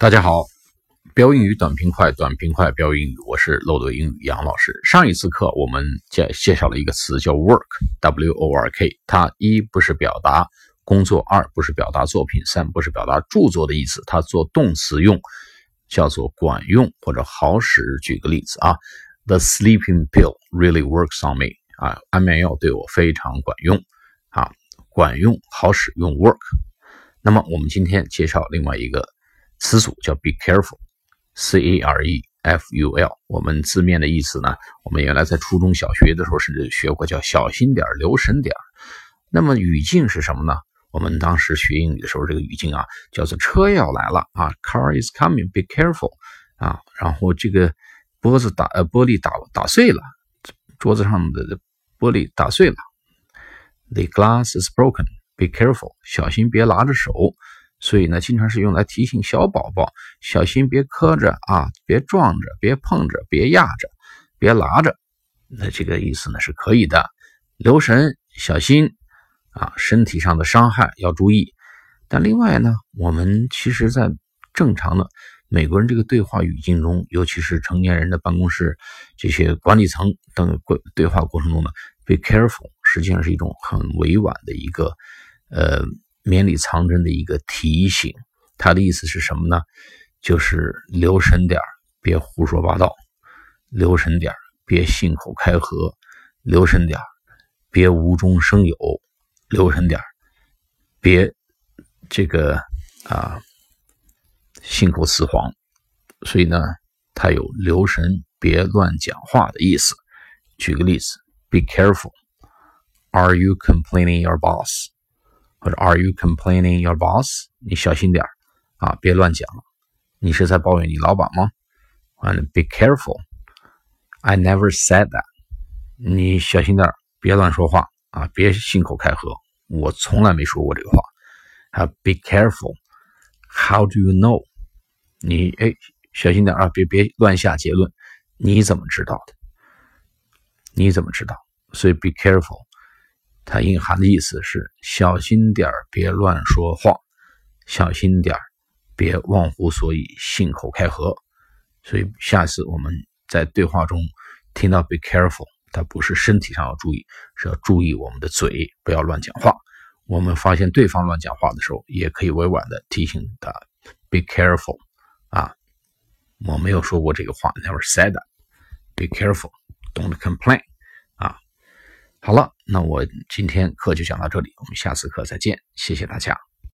大家好，标英语短平快，短平快标英语，我是漏斗英语杨老师。上一次课我们介介绍了一个词叫 work，w o r k，它一不是表达工作，二不是表达作品，三不是表达著作的意思，它做动词用，叫做管用或者好使。举个例子啊，The sleeping pill really works on me，啊，安眠药对我非常管用，啊，管用好使用 work。那么我们今天介绍另外一个。词组叫 be careful，c a r e f u l。我们字面的意思呢，我们原来在初中小学的时候甚至学过，叫小心点留神点那么语境是什么呢？我们当时学英语的时候，这个语境啊，叫做车要来了啊，car is coming，be careful 啊。然后这个玻子打呃玻璃打打碎了，桌子上的玻璃打碎了，the glass is broken，be careful，小心别拿着手。所以呢，经常是用来提醒小宝宝小心别磕着啊，别撞着，别碰着，别压着，别拿着。那这个意思呢是可以的，留神小心啊，身体上的伤害要注意。但另外呢，我们其实在正常的美国人这个对话语境中，尤其是成年人的办公室这些管理层等过对话过程中呢，be careful 实际上是一种很委婉的一个呃。绵里藏针的一个提醒，他的意思是什么呢？就是留神点儿别胡说八道；留神点儿别信口开河；留神点儿别无中生有；留神点儿别这个啊信口雌黄。所以呢，他有留神别乱讲话的意思。举个例子：Be careful. Are you complaining your boss? 或者 Are you complaining your boss？你小心点啊，别乱讲。你是在抱怨你老板吗？And be careful. I never said that. 你小心点，别乱说话啊，别信口开河。我从来没说过这个话。啊 Be careful. How do you know？你哎，小心点啊，别别乱下结论。你怎么知道的？你怎么知道？所以 Be careful. 它隐含的意思是小心点儿别乱说话，小心点儿别忘乎所以，信口开河。所以下次我们在对话中听到 “be careful”，它不是身体上要注意，是要注意我们的嘴，不要乱讲话。我们发现对方乱讲话的时候，也可以委婉的提醒他 “be careful”。啊，我没有说过这个话，never said that。Be careful，don't complain。好了，那我今天课就讲到这里，我们下次课再见，谢谢大家。